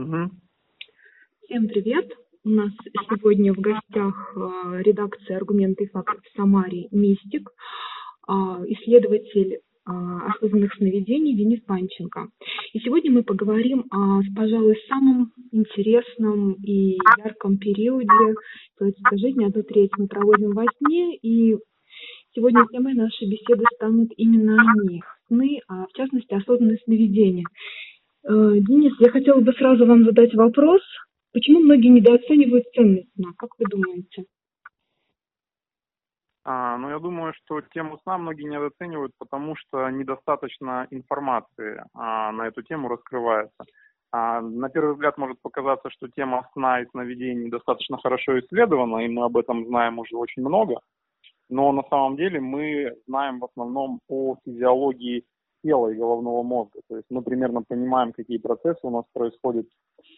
Угу. Всем привет! У нас сегодня в гостях э, редакция «Аргументы и факты» в Самаре «Мистик», э, исследователь э, осознанных сновидений Денис Панченко. И сегодня мы поговорим о, пожалуй, самом интересном и ярком периоде человеческой жизни, одну треть мы проводим во сне, и сегодня темой нашей беседы станут именно они, сны, а в частности осознанные сновидения. Денис, я хотела бы сразу вам задать вопрос – Почему многие недооценивают ценность сна? Как вы думаете? А, ну, я думаю, что тему сна многие недооценивают, потому что недостаточно информации а, на эту тему раскрывается. А, на первый взгляд может показаться, что тема сна и сновидений достаточно хорошо исследована, и мы об этом знаем уже очень много. Но на самом деле мы знаем в основном о физиологии тела и головного мозга. То есть мы примерно понимаем, какие процессы у нас происходят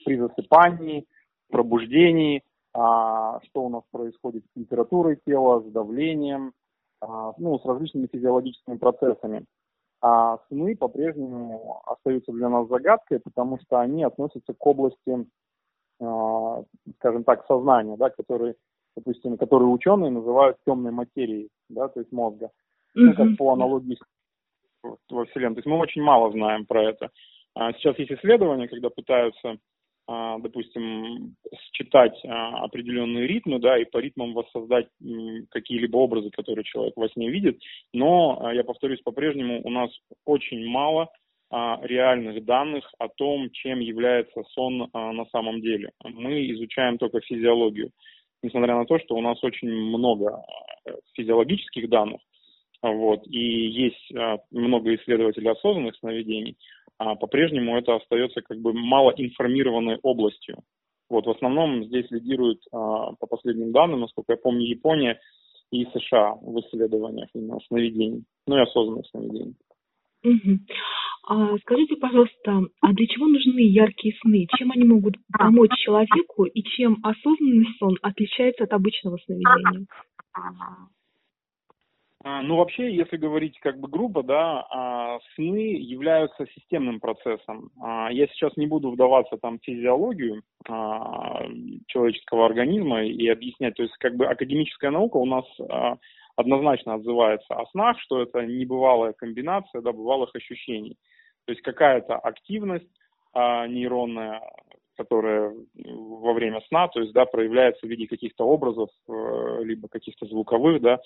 при засыпании, пробуждении, а, что у нас происходит с температурой тела, с давлением, а, ну, с различными физиологическими процессами. А сны по-прежнему остаются для нас загадкой, потому что они относятся к области, а, скажем так, сознания, да, которые, допустим, которые ученые называют темной материей, да, то есть мозга. Ну, как по аналогии во Вселенной. То есть мы очень мало знаем про это. А сейчас есть исследования, когда пытаются, а, допустим, считать а, определенные ритмы, да, и по ритмам воссоздать какие-либо образы, которые человек во сне видит. Но, я повторюсь, по-прежнему у нас очень мало реальных данных о том, чем является сон на самом деле. Мы изучаем только физиологию. Несмотря на то, что у нас очень много физиологических данных, вот, и есть а, много исследователей осознанных сновидений, а по-прежнему это остается как бы малоинформированной областью. Вот, в основном здесь лидируют, а, по последним данным, насколько я помню, Япония и США в исследованиях именно сновидений, ну и осознанных сновидений. А, скажите, пожалуйста, а для чего нужны яркие сны? Чем они могут помочь человеку и чем осознанный сон отличается от обычного сновидения? А, ну, вообще, если говорить как бы грубо, да, а, сны являются системным процессом. А, я сейчас не буду вдаваться там в физиологию человеческого организма и объяснять. То есть, как бы академическая наука у нас однозначно отзывается о снах, что это небывалая комбинация да, бывалых ощущений. То есть какая-то активность нейронная, которая во время сна, то есть, да, проявляется в виде каких-то образов, э, либо каких-то звуковых, да,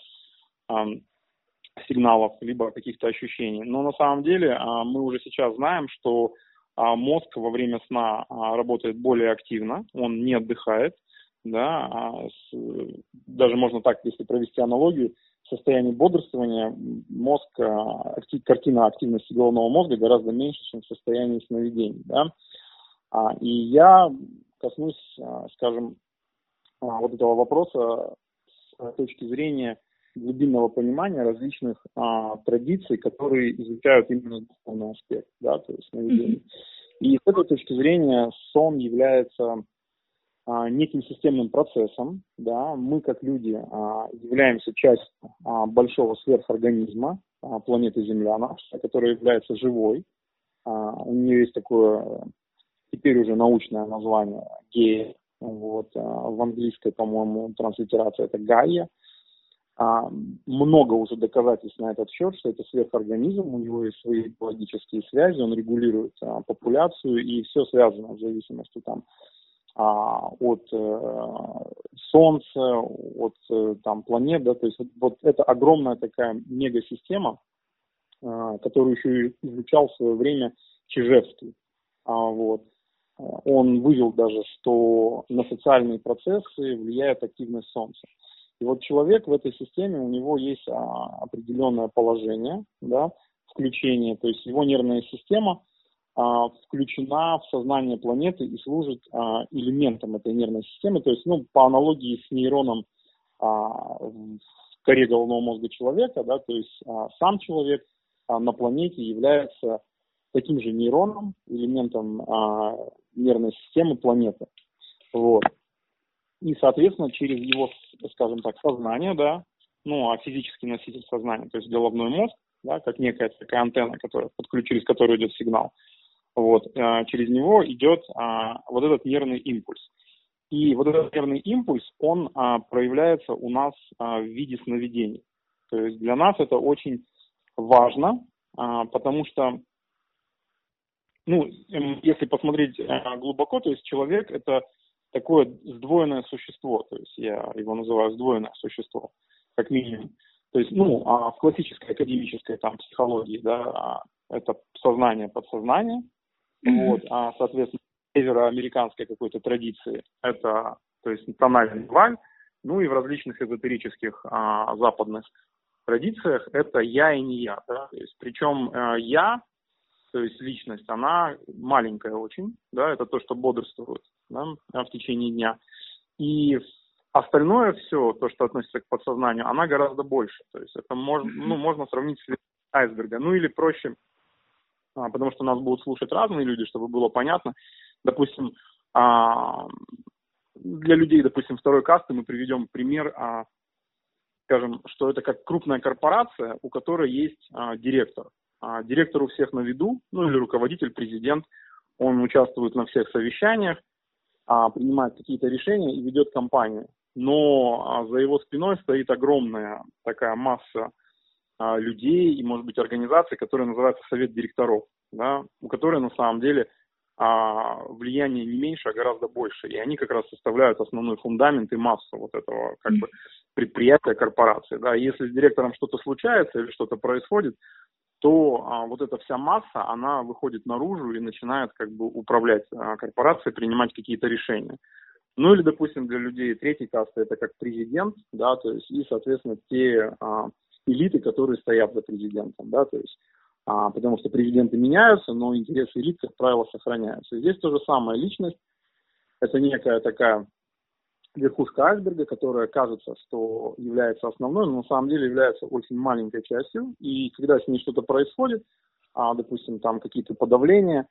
сигналов, либо каких-то ощущений. Но на самом деле а, мы уже сейчас знаем, что а, мозг во время сна а, работает более активно, он не отдыхает, да, даже можно так, если провести аналогию, в состоянии бодрствования мозг, картина активности головного мозга гораздо меньше, чем в состоянии сновидений, да. И я коснусь, скажем, вот этого вопроса с точки зрения глубинного понимания различных а, традиций, которые изучают именно духовный аспект, да, то есть сновидение. И с этой точки зрения сон является а, неким системным процессом, да, мы как люди а, являемся частью а, большого сверхорганизма а, планеты Земля, наша, которая является живой, а, у нее есть такое теперь уже научное название гея, вот, а, в английской, по-моему, транслитерация это Гайя, много уже доказательств на этот счет, что это сверхорганизм, у него есть свои биологические связи, он регулирует а, популяцию, и все связано в зависимости там, а, от э, Солнца, от э, там, планет, да, то есть вот, вот это огромная такая мегасистема, э, которую еще изучал в свое время Чижевский. А, вот. Он вывел даже, что на социальные процессы влияет активность Солнца. И вот человек в этой системе, у него есть а, определенное положение, да, включение, то есть его нервная система а, включена в сознание планеты и служит а, элементом этой нервной системы, то есть, ну, по аналогии с нейроном а, в коре головного мозга человека, да, то есть а, сам человек а, на планете является таким же нейроном, элементом а, нервной системы планеты. Вот и, соответственно, через его, скажем так, сознание, да, ну, а физический носитель сознания, то есть головной мозг, да, как некая такая антенна, которая, через которую идет сигнал, Вот, э, через него идет а, вот этот нервный импульс. И вот этот нервный импульс, он а, проявляется у нас а, в виде сновидений. То есть для нас это очень важно, потому что, ну, если посмотреть глубоко, то есть человек это такое сдвоенное существо, то есть я его называю сдвоенное существо, как минимум. То есть, ну, в классической академической там психологии, да, это сознание, подсознание, Mm-hmm. Вот, а, соответственно, североамериканской какой-то традиции это, то есть, тональный валь, ну и в различных эзотерических а, западных традициях это я и не я. Да? То есть, причем а, я, то есть личность, она маленькая очень, да, это то, что бодрствует да, в течение дня. И остальное все, то, что относится к подсознанию, она гораздо больше. То есть это можно, ну, можно сравнить с айсберга. Ну или проще а, потому что нас будут слушать разные люди, чтобы было понятно. Допустим, а, для людей, допустим, второй касты мы приведем пример, а, скажем, что это как крупная корпорация, у которой есть директор. Директор у всех на виду, ну или руководитель, президент, он участвует на всех совещаниях, принимает какие-то решения и ведет компанию. Но за его спиной стоит огромная такая масса а, людей и, может быть, организаций, которые называются Совет директоров, да, у которой на самом деле а, влияние не меньше, а гораздо больше. И они как раз составляют основной фундамент и массу вот этого как бы предприятия, корпорации. Да. если с директором что-то случается или что-то происходит, то а, вот эта вся масса, она выходит наружу и начинает как бы управлять а, корпорацией, принимать какие-то решения. Ну или, допустим, для людей третьей касты это как президент, да, то есть и, соответственно, те а, элиты, которые стоят за президентом, да, то есть, а, потому что президенты меняются, но интересы элит, как правило, сохраняются. И здесь то же самое, личность, это некая такая верхушка айсберга, которая кажется, что является основной, но на самом деле является очень маленькой частью, и когда с ней что-то происходит, а, допустим, там какие-то подавления,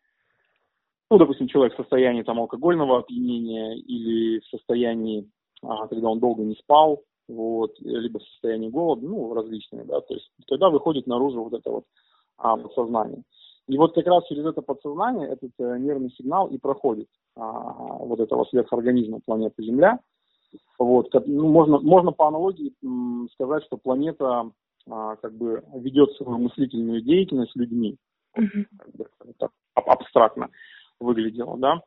ну, допустим, человек в состоянии там алкогольного опьянения или в состоянии, а, когда он долго не спал, вот, либо в состоянии голода, ну, различные, да, то есть тогда выходит наружу вот это вот а, подсознание. И вот как раз через это подсознание этот э, нервный сигнал и проходит а, вот этого сверхорганизма планеты Земля. Вот, ну, можно, можно по аналогии сказать, что планета а, как бы ведет свою мыслительную деятельность людьми. Mm-hmm. Как бы, так абстрактно выглядело, да.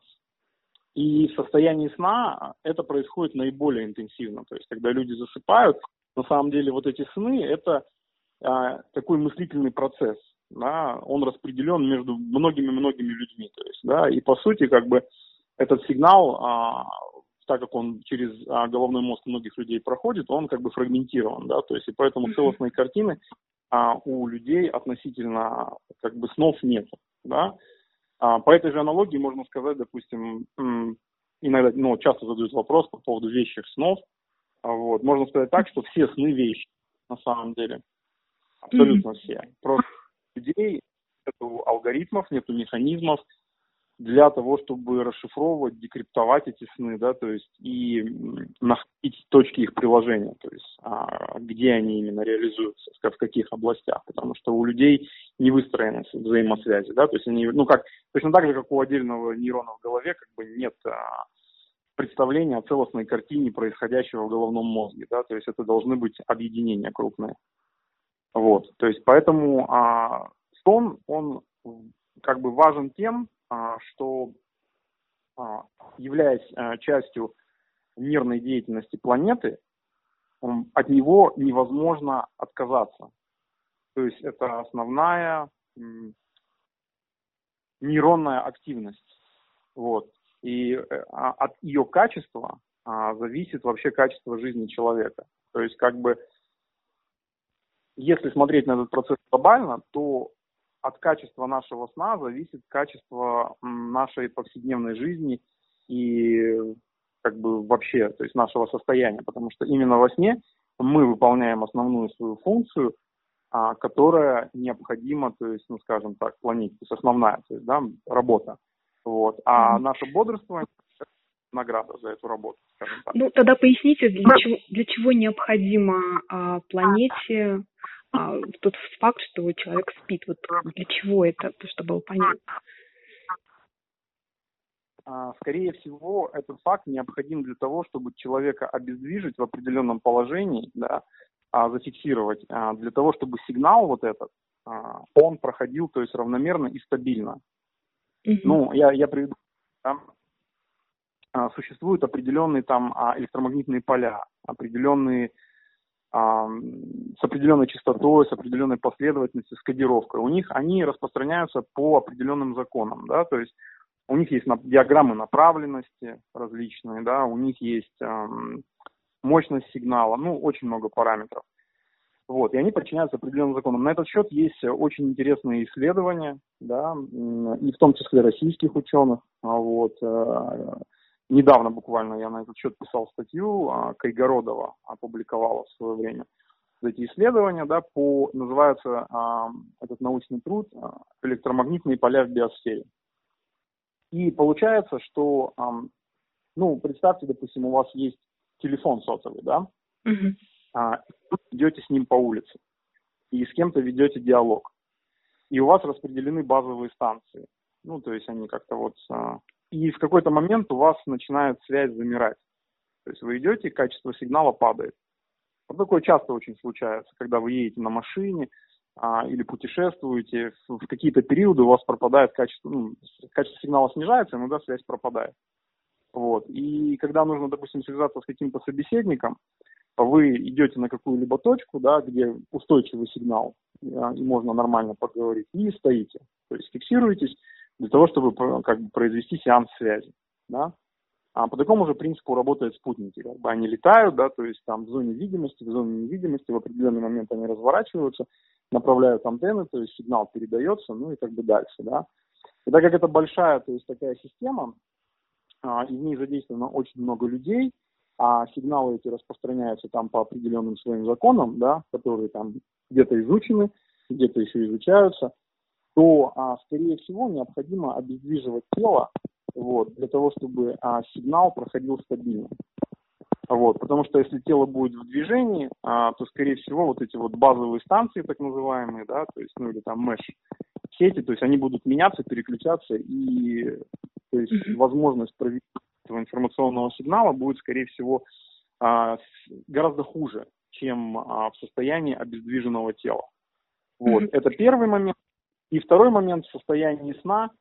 И в состоянии сна это происходит наиболее интенсивно. То есть, когда люди засыпают, на самом деле вот эти сны – это а, такой мыслительный процесс. Да, он распределен между многими-многими людьми. То есть, да, и по сути, как бы этот сигнал, а, так как он через а, головной мозг многих людей проходит, он как бы фрагментирован. Да, то есть, и поэтому целостной картины а, у людей относительно как бы снов нет. Да, а, по этой же аналогии можно сказать, допустим, иногда, ну, часто задают вопрос по поводу вещих снов. А, вот. Можно сказать так, что все сны вещи, на самом деле. Абсолютно mm-hmm. все. Просто людей нету алгоритмов, нету механизмов, для того, чтобы расшифровывать, декриптовать эти сны, да, то есть и находить точки их приложения, то есть а, где они именно реализуются, в каких областях, потому что у людей не выстроены взаимосвязи, да, то есть они, ну как, точно так же, как у отдельного нейрона в голове, как бы нет а, представления о целостной картине происходящего в головном мозге, да, то есть это должны быть объединения крупные. Вот, то есть поэтому а, сон, он как бы важен тем, что а, являясь а, частью нервной деятельности планеты, от него невозможно отказаться. То есть это основная нейронная активность. Вот. И э, от ее качества зависит вообще качество жизни человека. То есть как бы если смотреть на этот процесс глобально, то от качества нашего сна зависит качество нашей повседневной жизни и как бы вообще, то есть нашего состояния, потому что именно во сне мы выполняем основную свою функцию, а, которая необходима, то есть, ну, скажем так, планете, то есть основная, то есть, да, работа. Вот. А mm-hmm. наше бодрствование награда за эту работу, скажем так. Ну, тогда поясните, для чего, для чего необходимо а, планете а, тот факт, что человек спит, вот для чего это, то, чтобы было понятно. а, скорее всего, этот факт необходим для того, чтобы человека обездвижить в определенном положении, да, а, зафиксировать, а, для того, чтобы сигнал вот этот, он проходил, то есть равномерно и стабильно. Mm-hmm. Ну, я, я приведу, а, существуют определенные там электромагнитные поля, определенные с определенной частотой, с определенной последовательностью, с кодировкой. У них они распространяются по определенным законам, да, то есть у них есть диаграммы направленности различные, да, у них есть эм, мощность сигнала, ну, очень много параметров. Вот, и они подчиняются определенным законам. На этот счет есть очень интересные исследования, да, и в том числе российских ученых. Вот, э, недавно буквально я на этот счет писал статью, а, Кайгородова опубликовала в свое время эти исследования, да, по, называется а, этот научный труд «Электромагнитные поля в биосфере». И получается, что, ну, представьте, допустим, у вас есть телефон сотовый, да, uh-huh. а, идете с ним по улице и с кем-то ведете диалог. И у вас распределены базовые станции. Ну, то есть они как-то вот... И в какой-то момент у вас начинает связь замирать. То есть вы идете, качество сигнала падает. Вот такое часто очень случается, когда вы едете на машине, а, или путешествуете, в, какие-то периоды у вас пропадает качество, ну, качество сигнала снижается, иногда связь пропадает. Вот. И когда нужно, допустим, связаться с каким-то собеседником, вы идете на какую-либо точку, да, где устойчивый сигнал, а, и можно нормально поговорить, и стоите. То есть фиксируетесь для того, чтобы как бы, произвести сеанс связи. Да? А по такому же принципу работают спутники. Как бы они летают, да, то есть там в зоне видимости, в зоне невидимости, в определенный момент они разворачиваются, направляют антенны, то есть сигнал передается, ну и как бы дальше, да. И так как это большая, то есть такая система, а, и в ней задействовано очень много людей, а сигналы эти распространяются там по определенным своим законам, да, которые там где-то изучены, где-то еще изучаются, то, а, скорее всего, необходимо обездвиживать тело вот, для того, чтобы а, сигнал проходил стабильно. Вот, потому что если тело будет в движении, а, то, скорее всего, вот эти вот базовые станции, так называемые, да, то есть, ну или там меш сети, то есть они будут меняться, переключаться, и то есть mm-hmm. возможность проведения этого информационного сигнала будет, скорее всего, а, гораздо хуже, чем а, в состоянии обездвиженного тела. Вот, mm-hmm. это первый момент. И второй момент в состоянии сна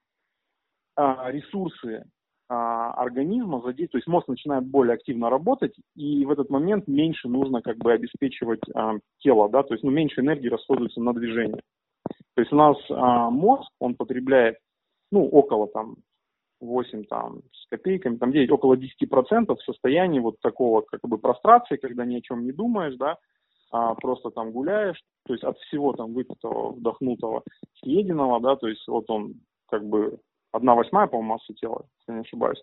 а, ресурсы а, организма задействуют, то есть мозг начинает более активно работать, и в этот момент меньше нужно как бы обеспечивать а, тело, да, то есть ну, меньше энергии расходуется на движение. То есть у нас мозг, он потребляет, ну, около там 8 там, с копейками, там 9, около 10% в состоянии вот такого как бы прострации, когда ни о чем не думаешь, да, а просто там гуляешь, то есть от всего там выпитого, вдохнутого, съеденного, да, то есть вот он как бы одна восьмая, по-моему, массы тела, если не ошибаюсь.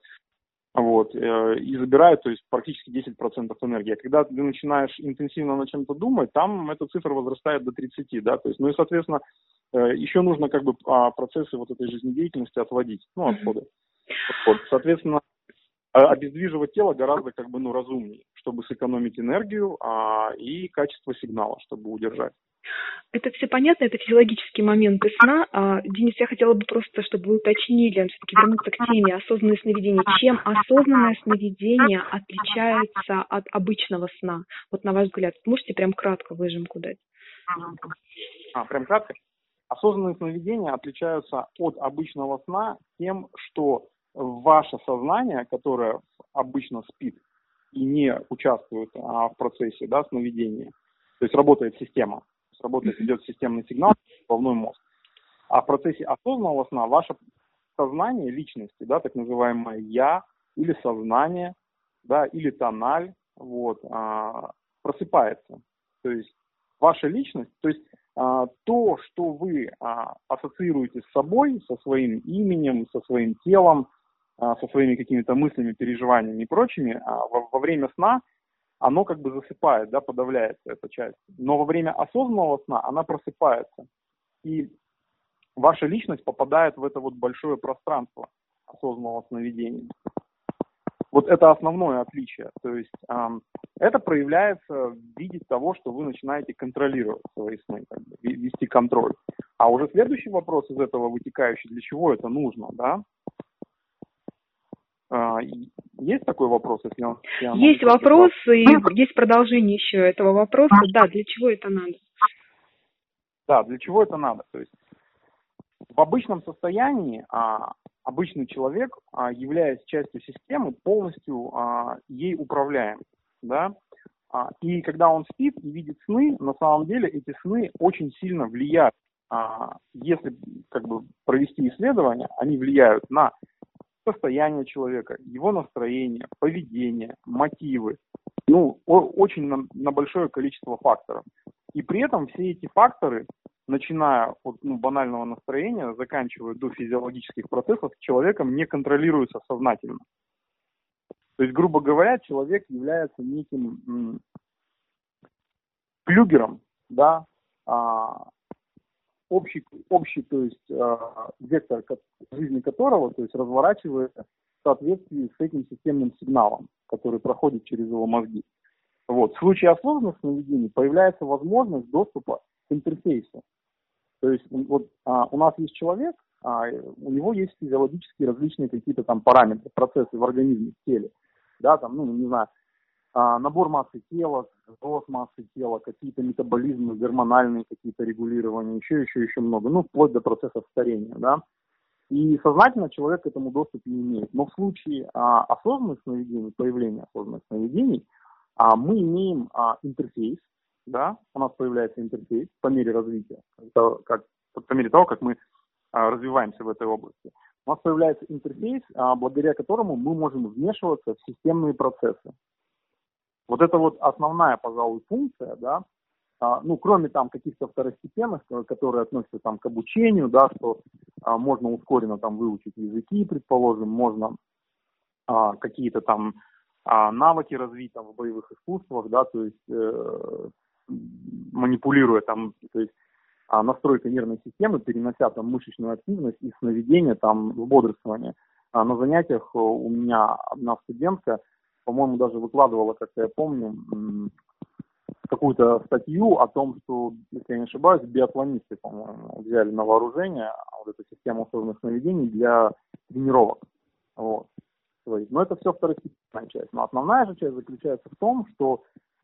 Вот, э, и забирает, то есть практически 10% энергии. А когда ты начинаешь интенсивно на чем-то думать, там эта цифра возрастает до 30, да, то есть, ну и, соответственно, э, еще нужно как бы а, процессы вот этой жизнедеятельности отводить, ну, отходы. Вот, соответственно, обездвиживать тело гораздо как бы, ну, разумнее, чтобы сэкономить энергию а, и качество сигнала, чтобы удержать. Это все понятно, это физиологические моменты сна. А, Денис, я хотела бы просто, чтобы вы уточнили, все-таки вернуться к теме осознанное сновидение. Чем осознанное сновидение отличается от обычного сна? Вот на ваш взгляд, можете прям кратко выжимку дать? А, прям кратко? Осознанные сновидения отличаются от обычного сна тем, что ваше сознание, которое обычно спит и не участвует а, в процессе да, сновидения, то есть работает система, работает, идет системный сигнал, головной мозг. А в процессе осознанного сна ваше сознание личности, да, так называемое я или сознание, да, или тональ, вот, а, просыпается. То есть ваша личность, то есть а, то, что вы а, ассоциируете с собой, со своим именем, со своим телом, со своими какими-то мыслями, переживаниями и прочими, а во, во время сна оно как бы засыпает, да, подавляется эта часть. Но во время осознанного сна она просыпается. И ваша личность попадает в это вот большое пространство осознанного сновидения. Вот это основное отличие. То есть эм, это проявляется в виде того, что вы начинаете контролировать свои сны, как бы, вести контроль. А уже следующий вопрос из этого вытекающий, для чего это нужно, да? А, есть такой вопрос, если он... Если он есть вопрос, и есть продолжение еще этого вопроса. Да, для чего это надо? Да, для чего это надо? То есть в обычном состоянии а, обычный человек, а, являясь частью системы, полностью а, ей управляем. Да? А, и когда он спит и видит сны, на самом деле эти сны очень сильно влияют. А, если как бы провести исследования, они влияют на состояние человека, его настроение, поведение, мотивы. Ну, очень на, на большое количество факторов. И при этом все эти факторы, начиная от ну, банального настроения, заканчивая до физиологических процессов, человеком не контролируются сознательно. То есть, грубо говоря, человек является неким м, флюгером, да, а, общий, общий, то есть а, вектор жизни которого, то есть разворачивается в соответствии с этим системным сигналом, который проходит через его мозги. Вот. В случае осознанных сновидений появляется возможность доступа к интерфейсу. То есть вот а, у нас есть человек, а, у него есть физиологические различные какие-то там параметры, процессы в организме, в теле. Да, там, ну, не знаю, а, набор массы тела, рост массы тела, какие-то метаболизмы, гормональные какие-то регулирования, еще, еще, еще много, ну, вплоть до процессов старения, да. И сознательно человек к этому доступ не имеет. Но в случае а, осознанных сновидений, появления осознанных сновидений, а, мы имеем а, интерфейс, да, у нас появляется интерфейс по мере развития, как, как, по мере того, как мы а, развиваемся в этой области. У нас появляется интерфейс, а, благодаря которому мы можем вмешиваться в системные процессы. Вот это вот основная, пожалуй, функция, да, а, ну, кроме там каких-то второстепенных, э, которые относятся там к обучению, да, что а, можно ускоренно там выучить языки, предположим, можно а, какие-то там а, навыки развить там в боевых искусствах, да, то есть э, манипулируя там, то есть а, настройка нервной системы, перенося там мышечную активность и сновидение там в бодрствование. А на занятиях э, у меня одна студентка по-моему, даже выкладывала, как я помню, какую-то статью о том, что, если я не ошибаюсь, биатлонисты, по-моему, взяли на вооружение вот эту систему осознанных сновидений для тренировок. Вот. Но это все второстепенная часть. Но основная же часть заключается в том, что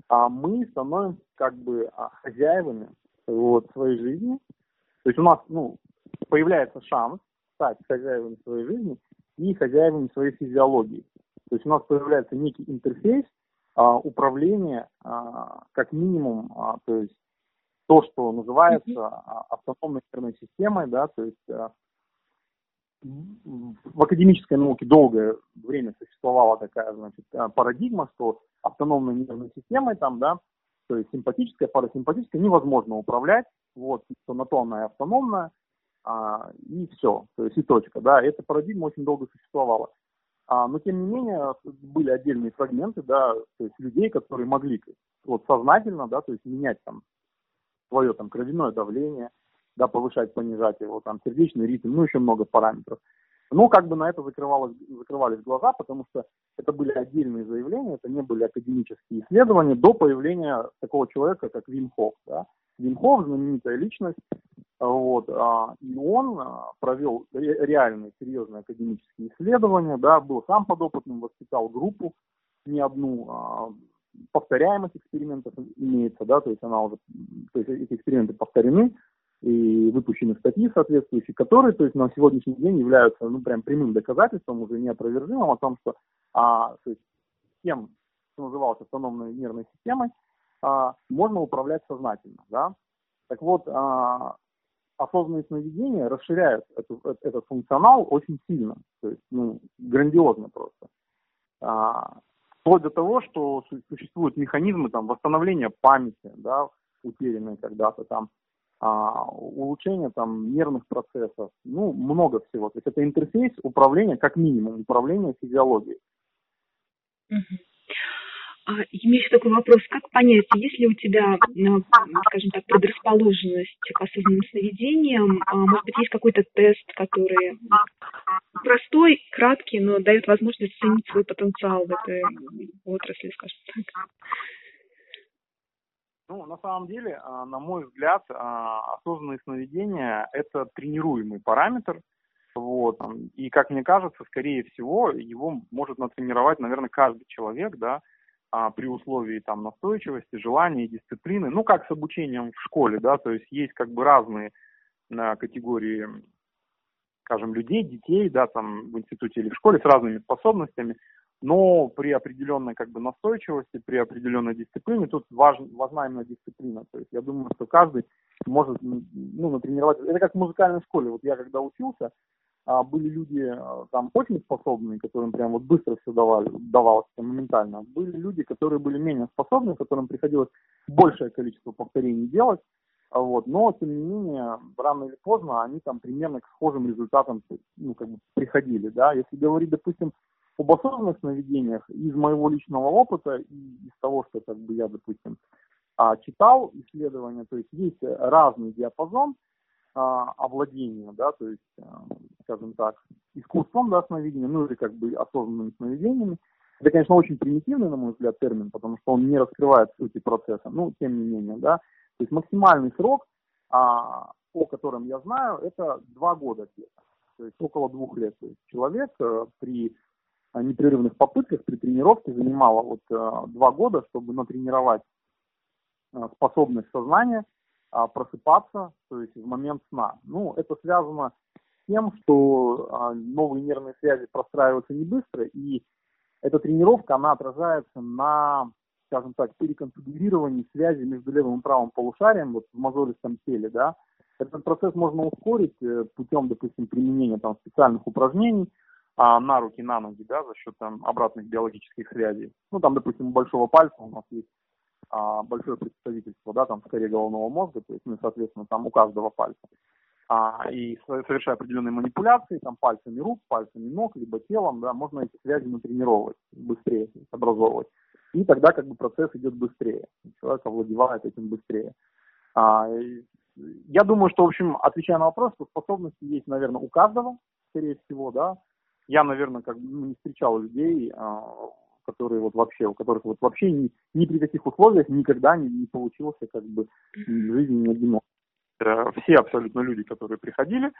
а, мы становимся как бы а, хозяевами вот, своей жизни. То есть у нас ну, появляется шанс стать хозяевами своей жизни и хозяевами своей физиологии. То есть у нас появляется некий интерфейс а, управления, а, как минимум, а, то есть то, что называется а, автономной нервной системой, да, то есть а, в академической науке долгое время существовала такая, значит, а, парадигма, что автономной нервной системой там, да, то есть симпатическая, парасимпатическая невозможно управлять, вот, что на то она и автономная, а, и все, то есть и точка, да, эта парадигма очень долго существовала. А, но тем не менее были отдельные фрагменты, да, то есть людей, которые могли вот сознательно, да, то есть менять там свое там кровяное давление, да, повышать, понижать его, там сердечный ритм, ну еще много параметров. Но как бы на это закрывалось, закрывались глаза, потому что это были отдельные заявления, это не были академические исследования до появления такого человека, как Вим Хофф. Да. Вим Хофф, знаменитая личность, вот, а, и он а, провел реальные серьезные академические исследования, да, был сам подопытным, воспитал группу, не одну, а, повторяемость экспериментов имеется, да, то есть она уже, то есть эти эксперименты повторены, и выпущены статьи соответствующие, которые, то есть на сегодняшний день являются, ну, прям прямым доказательством, уже неопровержимым о том, что, а, то есть тем, что называлось автономной нервной системой, а, можно управлять сознательно, да. Так вот, а, осознанные сновидения расширяют эту, э, этот функционал очень сильно, то есть ну, грандиозно просто. А, вплоть до того, что существуют механизмы там, восстановления памяти, да, утерянной когда-то там, а, улучшения там, нервных процессов, ну, много всего. То есть это интерфейс управления, как минимум, управления физиологией. Uh-huh. А, еще такой вопрос, как понять, если у тебя, ну, скажем так, предрасположенность к осознанным сновидениям, а, может быть, есть какой-то тест, который простой, краткий, но дает возможность оценить свой потенциал в этой отрасли, скажем так? Ну, на самом деле, а, на мой взгляд, осознанные сновидения – это тренируемый параметр, Вот. И, как мне кажется, скорее всего, его может натренировать, наверное, каждый человек, да, а, при условии там настойчивости, желания, дисциплины. Ну, как с обучением в школе, да, то есть есть как бы разные на категории, скажем, людей, детей, да, там в институте или в школе с разными способностями, но при определенной как бы настойчивости, при определенной дисциплине, тут важ, важна именно дисциплина. То есть я думаю, что каждый может ну, натренировать. Это как в музыкальной школе. Вот я когда учился, а, были люди а, там очень способные, которым прям вот быстро все давали, давалось моментально. Были люди, которые были менее способны, которым приходилось большее количество повторений делать. А вот, но, тем не менее, рано или поздно они там примерно к схожим результатам ну, как бы приходили. Да? Если говорить, допустим, об осознанных сновидениях, из моего личного опыта и из того, что как бы я, допустим, читал исследования, то есть есть разный диапазон, а, овладения, да, то есть, а, скажем так, искусством, да, сновидения, ну или как бы осознанными сновидениями. Это, конечно, очень примитивный, на мой взгляд, термин, потому что он не раскрывает сути процесса, ну, тем не менее, да. То есть максимальный срок, а, о котором я знаю, это два года где-то, то есть около двух лет. То есть человек а, при непрерывных попытках, при тренировке занимало вот а, два года, чтобы натренировать а, способность сознания а, просыпаться, то есть в момент сна. Ну, это связано тем, что а, новые нервные связи простраиваются не быстро, и эта тренировка, она отражается на, скажем так, переконфигурировании связи между левым и правым полушарием вот в мозолистом теле, да. Этот процесс можно ускорить э, путем, допустим, применения там специальных упражнений, а, на руки, на ноги, да, за счет там обратных биологических связей. Ну, там, допустим, у большого пальца у нас есть а, большое представительство, да, там в коре головного мозга, то есть, ну, соответственно, там у каждого пальца. А, и совершая определенные манипуляции, там, пальцами рук, пальцами ног, либо телом, да, можно эти связи натренировать быстрее, образовывать. И тогда как бы процесс идет быстрее, человек овладевает этим быстрее. А, я думаю, что, в общем, отвечая на вопрос, что способности есть, наверное, у каждого, скорее всего, да. Я, наверное, как бы ну, не встречал людей, а, которые вот вообще, у которых вот вообще ни, ни при каких условиях никогда не, не получился как бы в жизни ни одинок. Э, все абсолютно люди, которые приходили,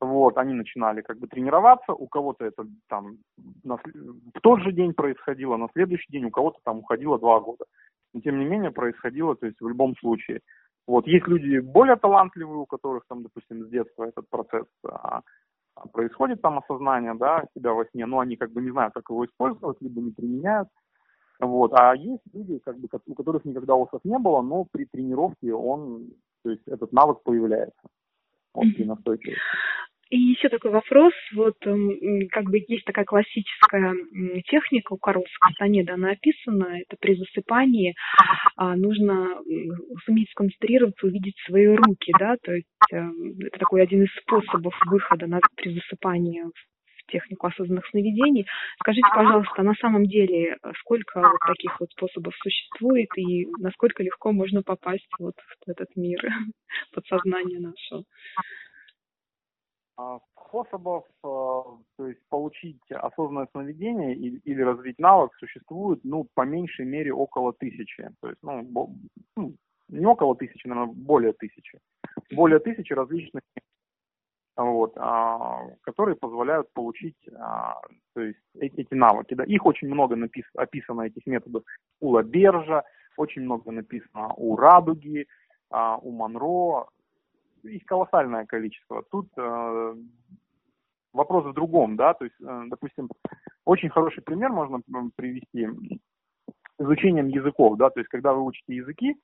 вот, они начинали как бы тренироваться, у кого-то это там на, в тот же день происходило, на следующий день у кого-то там уходило два года. Но тем не менее происходило, то есть в любом случае. Вот, есть люди более талантливые, у которых там, допустим, с детства этот процесс а, происходит там осознание, да, себя во сне, но они как бы не знают, как его использовать, либо не применяют. Вот. А есть люди, как бы, у которых никогда осов не было, но при тренировке он, то есть этот навык появляется. Вот при настойчивости. И еще такой вопрос, вот как бы есть такая классическая техника у Карлса Кастанеда, она описана, это при засыпании а, нужно суметь сконцентрироваться, увидеть свои руки, да, то есть э, это такой один из способов выхода на, при засыпании в технику осознанных сновидений. Скажите, пожалуйста, на самом деле, сколько вот таких вот способов существует и насколько легко можно попасть вот в этот мир подсознания нашего? А, способов, э, то есть получить осознанное сновидение или, или развить навык существует, ну, по меньшей мере около тысячи. То есть, ну, ну не около тысячи, наверное, более тысячи. Более тысячи различных вот, а, которые позволяют получить а, то есть, эти, эти навыки. Да. Их очень много напис, описано, этих методов у Лабержа, очень много написано у Радуги, а, у Монро, их колоссальное количество. Тут э, вопрос в другом, да, то есть, э, допустим, очень хороший пример можно привести изучением языков, да, то есть, когда вы учите языки,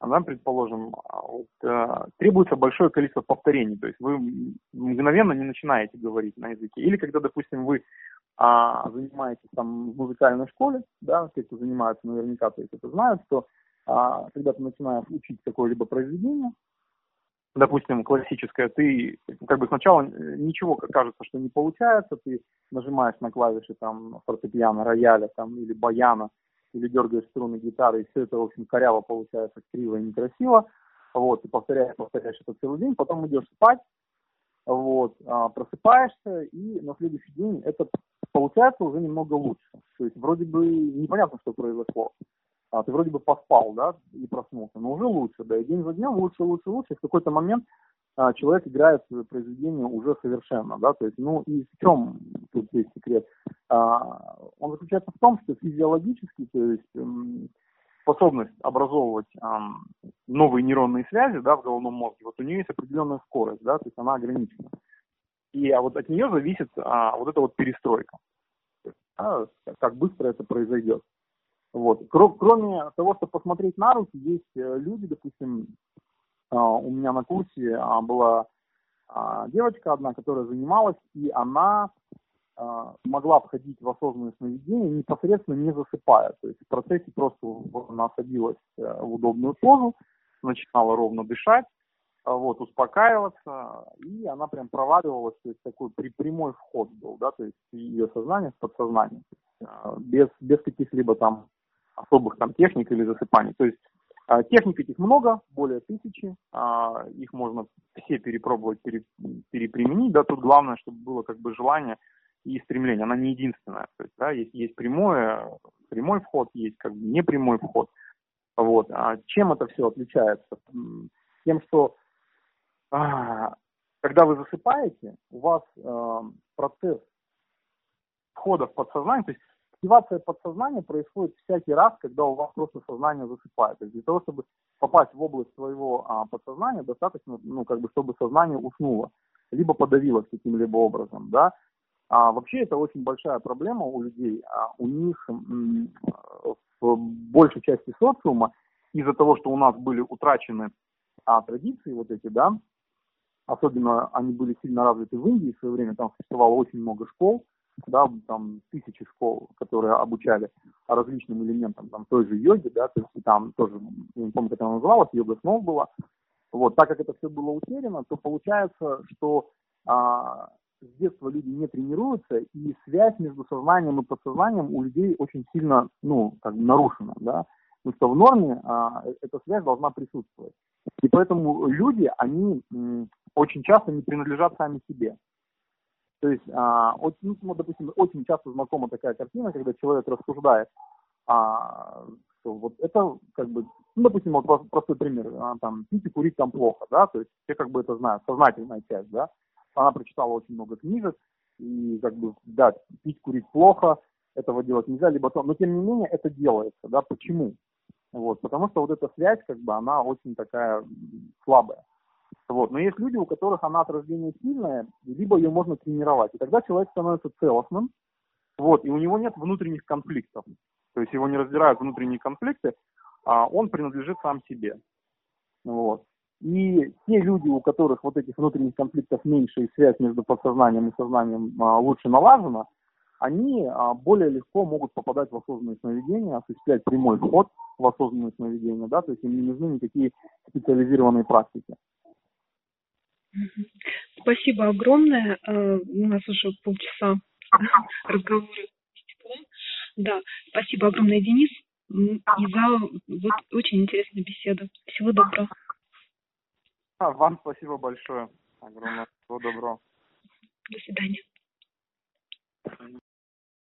нам, предположим, а, вот, э, требуется большое количество повторений, то есть вы мгновенно не начинаете говорить на языке. Или когда, допустим, вы а, занимаетесь там в музыкальной школе, да, те, кто занимаются, наверняка, то есть это знают, что а, когда ты начинаешь учить какое-либо произведение, допустим, классическая, ты как бы сначала ничего кажется, что не получается, ты нажимаешь на клавиши там фортепиано, рояля там или баяна, или дергаешь струны гитары, и все это, в общем, коряво получается, криво и некрасиво. Вот, ты повторяешь, повторяешь это целый день, потом идешь спать, вот, а, просыпаешься, и на следующий день это получается уже немного лучше. То есть вроде бы непонятно, что произошло а, ты вроде бы поспал, да, и проснулся, но уже лучше, да, и день за днем лучше, лучше, лучше, и в какой-то момент а, человек играет произведение уже совершенно, да, то есть, ну и в чем тут есть секрет? А, он заключается в том, что физиологически, то есть способность образовывать новые нейронные связи, да, в головном мозге, вот у нее есть определенная скорость, да, то есть она ограничена. И а вот от нее зависит а, вот эта вот перестройка, а, как быстро это произойдет. Вот. Кроме того, чтобы посмотреть на руки, есть э, люди, допустим, а, у меня на курсе а, была а, девочка одна, которая занималась, и она могла входить в осознанное сновидение непосредственно не засыпая. То есть в процессе просто она садилась э, в удобную позу, начинала ровно дышать, вот, успокаиваться, и она прям проваливалась, то есть такой при, прямой вход был, да, то есть ее сознание в подсознание, без, без каких-либо там особых там техник или засыпаний. То есть а, техник этих много, более тысячи, а, их можно все перепробовать, пере, переприменить, да, тут главное, чтобы было как бы желание и стремление, она не единственная, то есть, да, есть, есть прямое, прямой вход, есть как бы непрямой вход, вот, а чем это все отличается? Тем, что а, когда вы засыпаете, у вас а, процесс входа в подсознание, то есть активация подсознания происходит всякий раз, когда у вас просто сознание засыпает. То есть для того, чтобы попасть в область своего а, подсознания, достаточно, ну, как бы, чтобы сознание уснуло, либо подавилось каким-либо образом, да. А вообще это очень большая проблема у людей. А у них в большей части социума из-за того, что у нас были утрачены а, традиции вот эти, да, особенно они были сильно развиты в Индии в свое время, там существовало очень много школ, да, там тысячи школ, которые обучали различным элементам там, той же йоги, да, то есть там тоже, я не помню, как она называлась, йога снов была. Вот, так как это все было утеряно, то получается, что а, с детства люди не тренируются, и связь между сознанием и подсознанием у людей очень сильно, ну, как бы нарушена, да. Потому что в норме а, э, эта связь должна присутствовать. И поэтому люди, они м, очень часто не принадлежат сами себе. То есть, а, ну, допустим, очень часто знакома такая картина, когда человек рассуждает, а, что вот это как бы, ну, допустим, вот простой пример, а, там, пить и курить там плохо, да, то есть все как бы это знают, сознательная часть, да, она прочитала очень много книжек, и как бы, да, пить, курить плохо, этого делать нельзя, либо то, но тем не менее это делается, да, почему? Вот, потому что вот эта связь, как бы, она очень такая слабая. Вот. Но есть люди, у которых она от рождения сильная, либо ее можно тренировать. И тогда человек становится целостным, вот, и у него нет внутренних конфликтов. То есть его не раздирают внутренние конфликты, а он принадлежит сам себе. Вот. И те люди, у которых вот этих внутренних конфликтов меньше и связь между подсознанием и сознанием а, лучше налажена, они а, более легко могут попадать в осознанное сновидение, осуществлять прямой вход в осознанное сновидение, да, то есть им не нужны никакие специализированные практики. Спасибо огромное. Э, у нас уже полчаса разговора. Да, спасибо огромное, Денис, и за вот очень интересную беседу. Всего доброго. А, вам спасибо большое. Огромное. Всего доброго. До свидания.